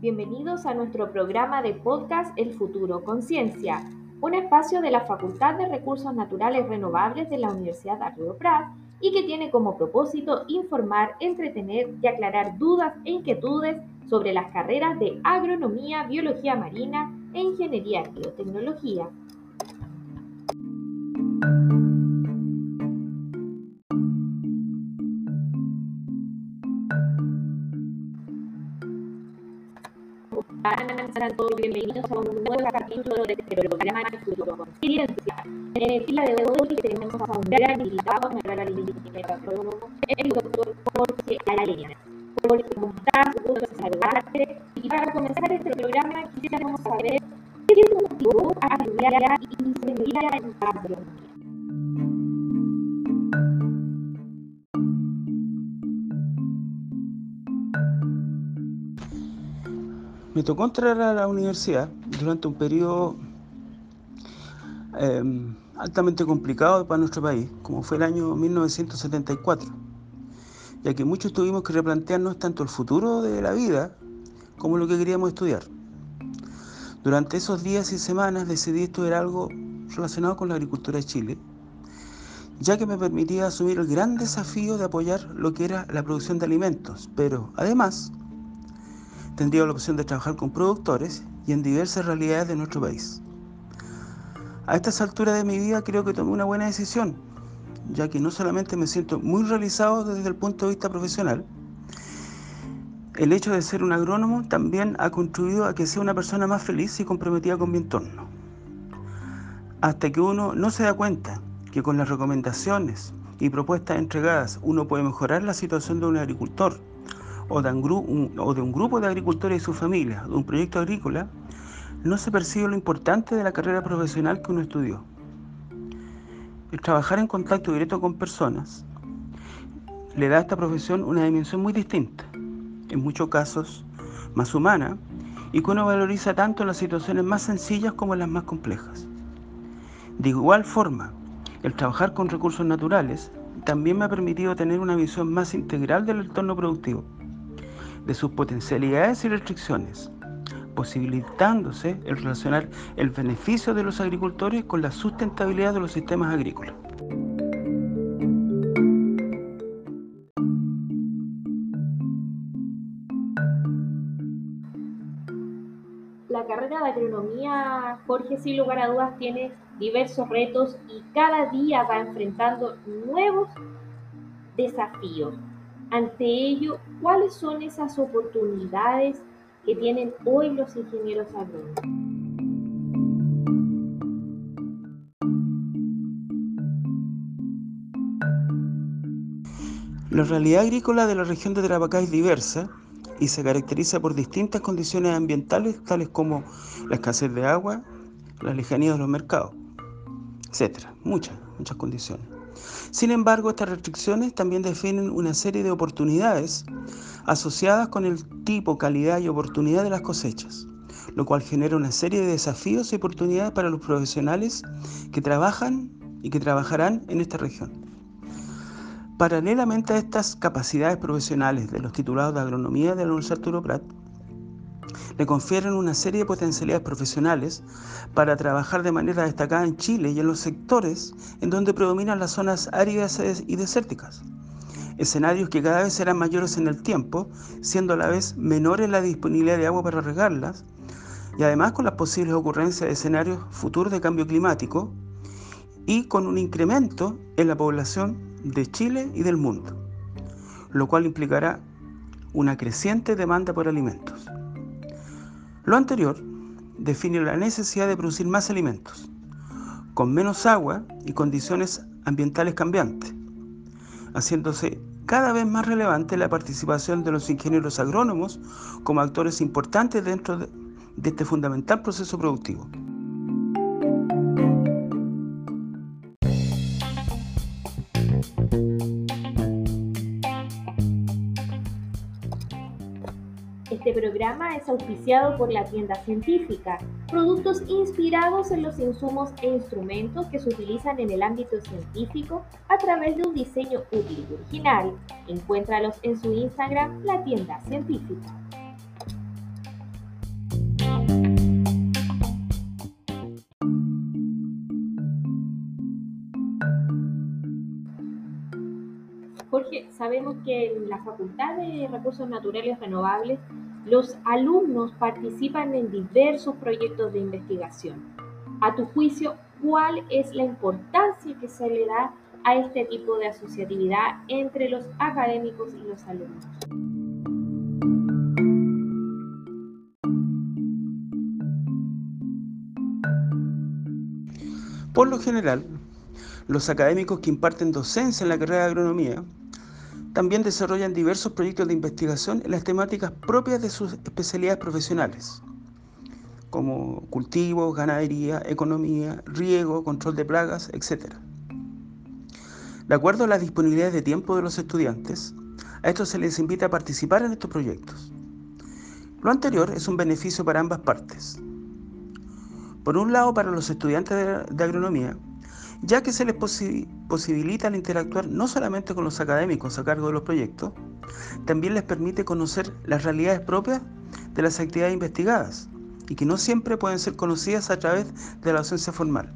Bienvenidos a nuestro programa de podcast El futuro Conciencia, un espacio de la Facultad de Recursos Naturales Renovables de la Universidad de Río Prat y que tiene como propósito informar, entretener y aclarar dudas e inquietudes sobre las carreras de agronomía, biología marina e ingeniería y biotecnología. Bienvenidos a un nuevo capítulo de este programa de Futuro Conciencia. En el día de hoy tenemos a un gran invitado, un gran invitado, el doctor Jorge Arena. Jorge, ¿cómo estás? Gusto saludarte. Y para comenzar este programa quisiéramos saber qué te motivó a estudiar ingeniería en agronomía. Me tocó entrar a la universidad durante un periodo em, altamente complicado para nuestro país, como fue el año 1974, ya que muchos tuvimos que replantearnos tanto el futuro de la vida como lo que queríamos estudiar. Durante esos días y semanas decidí estudiar algo relacionado con la agricultura de Chile, ya que me permitía asumir el gran desafío de apoyar lo que era la producción de alimentos, pero además tendría la opción de trabajar con productores y en diversas realidades de nuestro país. A estas alturas de mi vida creo que tomé una buena decisión, ya que no solamente me siento muy realizado desde el punto de vista profesional, el hecho de ser un agrónomo también ha contribuido a que sea una persona más feliz y comprometida con mi entorno. Hasta que uno no se da cuenta que con las recomendaciones y propuestas entregadas uno puede mejorar la situación de un agricultor o de un, grupo de agricultores y sus familias, de un proyecto agrícola, no se percibe lo importante de la carrera profesional que uno estudió. El trabajar en contacto directo con personas le da a esta profesión una dimensión muy distinta, en muchos casos más humana, y que uno valoriza tanto en las situaciones más sencillas como en las más complejas. De igual forma, el trabajar con recursos naturales también me ha permitido tener una visión más integral del entorno productivo de sus potencialidades y restricciones, posibilitándose el relacionar el beneficio de los agricultores con la sustentabilidad de los sistemas agrícolas. La carrera de agronomía, Jorge, sin lugar a dudas, tiene diversos retos y cada día va enfrentando nuevos desafíos. Ante ello, ¿cuáles son esas oportunidades que tienen hoy los ingenieros agrónomos? La realidad agrícola de la región de Tarapacá es diversa y se caracteriza por distintas condiciones ambientales, tales como la escasez de agua, la lejanía de los mercados, etcétera, muchas, muchas condiciones. Sin embargo, estas restricciones también definen una serie de oportunidades asociadas con el tipo, calidad y oportunidad de las cosechas, lo cual genera una serie de desafíos y oportunidades para los profesionales que trabajan y que trabajarán en esta región. Paralelamente a estas capacidades profesionales de los titulados de agronomía de la Universidad Arturo Prat, le confieren una serie de potencialidades profesionales para trabajar de manera destacada en Chile y en los sectores en donde predominan las zonas áridas y desérticas. Escenarios que cada vez serán mayores en el tiempo, siendo a la vez menores la disponibilidad de agua para regarlas, y además con las posibles ocurrencias de escenarios futuros de cambio climático y con un incremento en la población de Chile y del mundo, lo cual implicará una creciente demanda por alimentos. Lo anterior define la necesidad de producir más alimentos, con menos agua y condiciones ambientales cambiantes, haciéndose cada vez más relevante la participación de los ingenieros agrónomos como actores importantes dentro de, este fundamental proceso productivo. Este programa es auspiciado por la tienda científica, productos inspirados en los insumos e instrumentos que se utilizan en el ámbito científico a través de un diseño útil y original. Encuéntralos en su Instagram, la tienda científica. Jorge, sabemos que en la Facultad de Recursos Naturales Renovables los alumnos participan en diversos proyectos de investigación. A tu juicio, ¿cuál es la importancia que se le da a este tipo de asociatividad entre los académicos y los alumnos? Por lo general, los académicos que imparten docencia en la carrera de agronomía también desarrollan diversos proyectos de investigación en las temáticas propias de sus especialidades profesionales, como cultivo, ganadería, economía, riego, control de plagas, etc. De acuerdo a las disponibilidades de tiempo de los estudiantes, a estos se les invita a participar en estos proyectos. Lo anterior es un beneficio para ambas partes. Por un lado, para los estudiantes de, agronomía, ya que se les posibilita interactuar no solamente con los académicos a cargo de los proyectos, también les permite conocer las realidades propias de las actividades investigadas y que no siempre pueden ser conocidas a través de la docencia formal.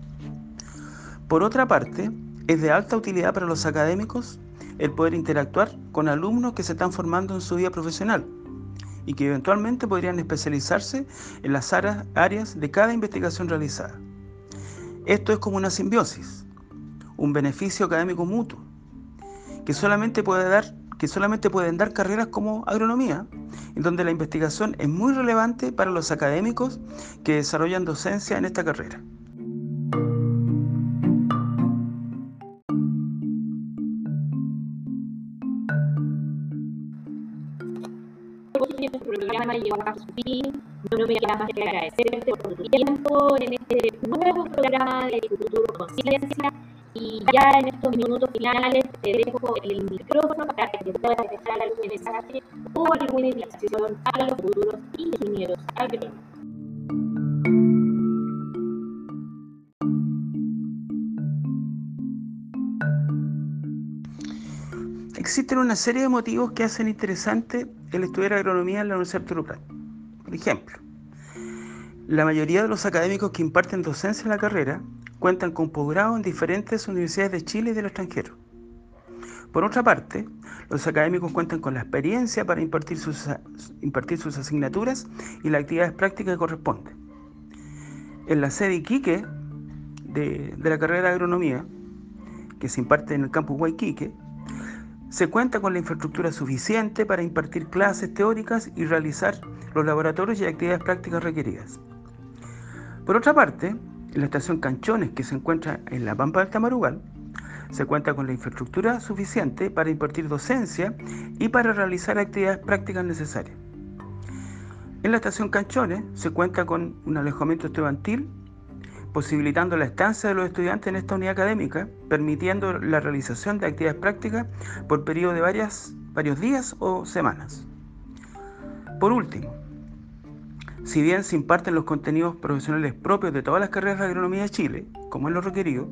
Por otra parte, es de alta utilidad para los académicos el poder interactuar con alumnos que se están formando en su vida profesional y que eventualmente podrían especializarse en las áreas de cada investigación realizada. Esto es como una simbiosis, un beneficio académico mutuo, que solamente, puede dar, que solamente pueden dar carreras como agronomía, en donde la investigación es muy relevante para los académicos que desarrollan docencia en esta carrera. a su fin. No me queda más que agradecerte por tu tiempo en este nuevo programa de Futuro Conciencia. Y ya en estos minutos finales te dejo el micrófono para que puedas dejar algún mensaje o alguna invitación a los futuros ingenieros agrónomos. Existen una serie de motivos que hacen interesante el estudiar agronomía en la Universidad Arturo Prat. Ejemplo, la mayoría de los académicos que imparten docencia en la carrera cuentan con posgrado en diferentes universidades de Chile y del extranjero. Por otra parte, los académicos cuentan con la experiencia para impartir sus, impartir sus asignaturas y las actividades prácticas que corresponden. En la sede Iquique de, de la carrera de agronomía, que se imparte en el campus Guayquique, se cuenta con la infraestructura suficiente para impartir clases teóricas y realizar los laboratorios y actividades prácticas requeridas. Por otra parte, en la estación Canchones, que se encuentra en la Pampa del Tamarugal, se cuenta con la infraestructura suficiente para impartir docencia y para realizar actividades prácticas necesarias. En la estación Canchones se cuenta con un alojamiento estudiantil posibilitando la estancia de los estudiantes en esta unidad académica, permitiendo la realización de actividades prácticas por periodo de varias, varios días o semanas. Por último, si bien se imparten los contenidos profesionales propios de todas las carreras de agronomía de Chile, como es lo requerido,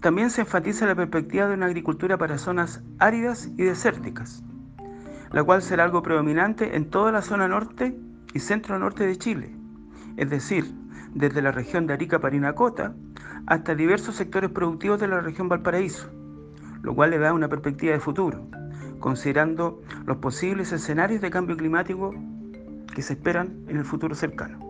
también se enfatiza la perspectiva de una agricultura para zonas áridas y desérticas, la cual será algo predominante en toda la zona norte y centro norte de Chile, es decir, desde la región de Arica-Parinacota hasta diversos sectores productivos de la región Valparaíso, lo cual le da una perspectiva de futuro, considerando los posibles escenarios de cambio climático que se esperan en el futuro cercano.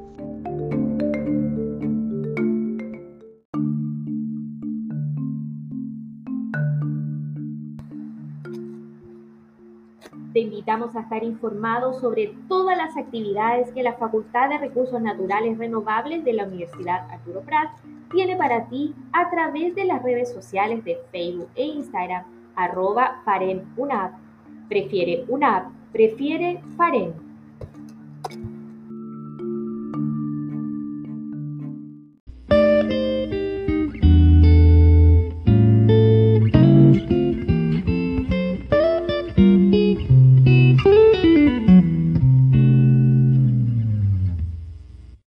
Te invitamos a estar informados sobre todas las actividades que la Facultad de Recursos Naturales Renovables de la Universidad Arturo Prat tiene para ti a través de las redes sociales de Facebook e Instagram, arroba Faren Prefiere una prefiere Faren.